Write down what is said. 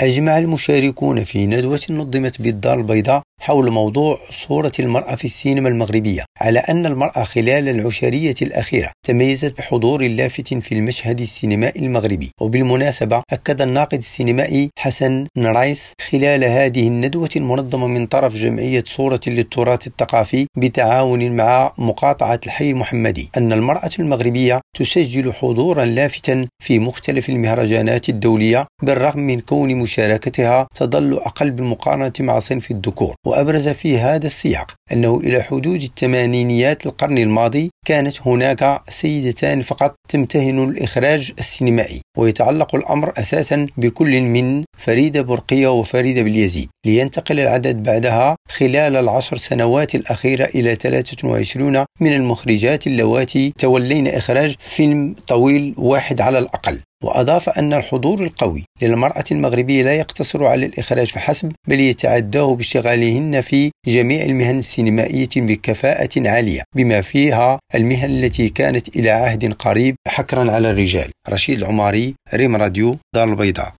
أجمع المشاركون في ندوة نظمت بالدار البيضاء حول موضوع صورة المرأة في السينما المغربية على أن المرأة خلال العشرية الأخيرة تميزت بحضور لافت في المشهد السينمائي المغربي. وبالمناسبة أكد الناقد السينمائي حسن نرايس خلال هذه الندوة المنظمة من طرف جمعية صورة للتراث الثقافي بتعاون مع مقاطعة الحي المحمدي أن المرأة المغربية تسجل حضورا لافتا في مختلف المهرجانات الدولية بالرغم من كون مشاركتها تظل أقل بالمقارنة مع صنف الذكور. وأبرز في هذا السياق أنه إلى حدود الثمانينيات القرن الماضي كانت هناك سيدتان فقط تمتهن الإخراج السينمائي ويتعلق الأمر أساسا بكل من فريدة برقية وفريدة باليزيد لينتقل العدد بعدها خلال العشر سنوات الأخيرة إلى 23 من المخرجات اللواتي تولين إخراج فيلم طويل واحد على الأقل. وأضاف أن الحضور القوي للمرأة المغربية لا يقتصر على الإخراج فحسب بل يتعداه باشتغالهن في جميع المهن السينمائية بكفاءة عالية بما فيها المهن التي كانت إلى عهد قريب حكرا على الرجال. رشيد العماري ريم راديو دار البيضاء.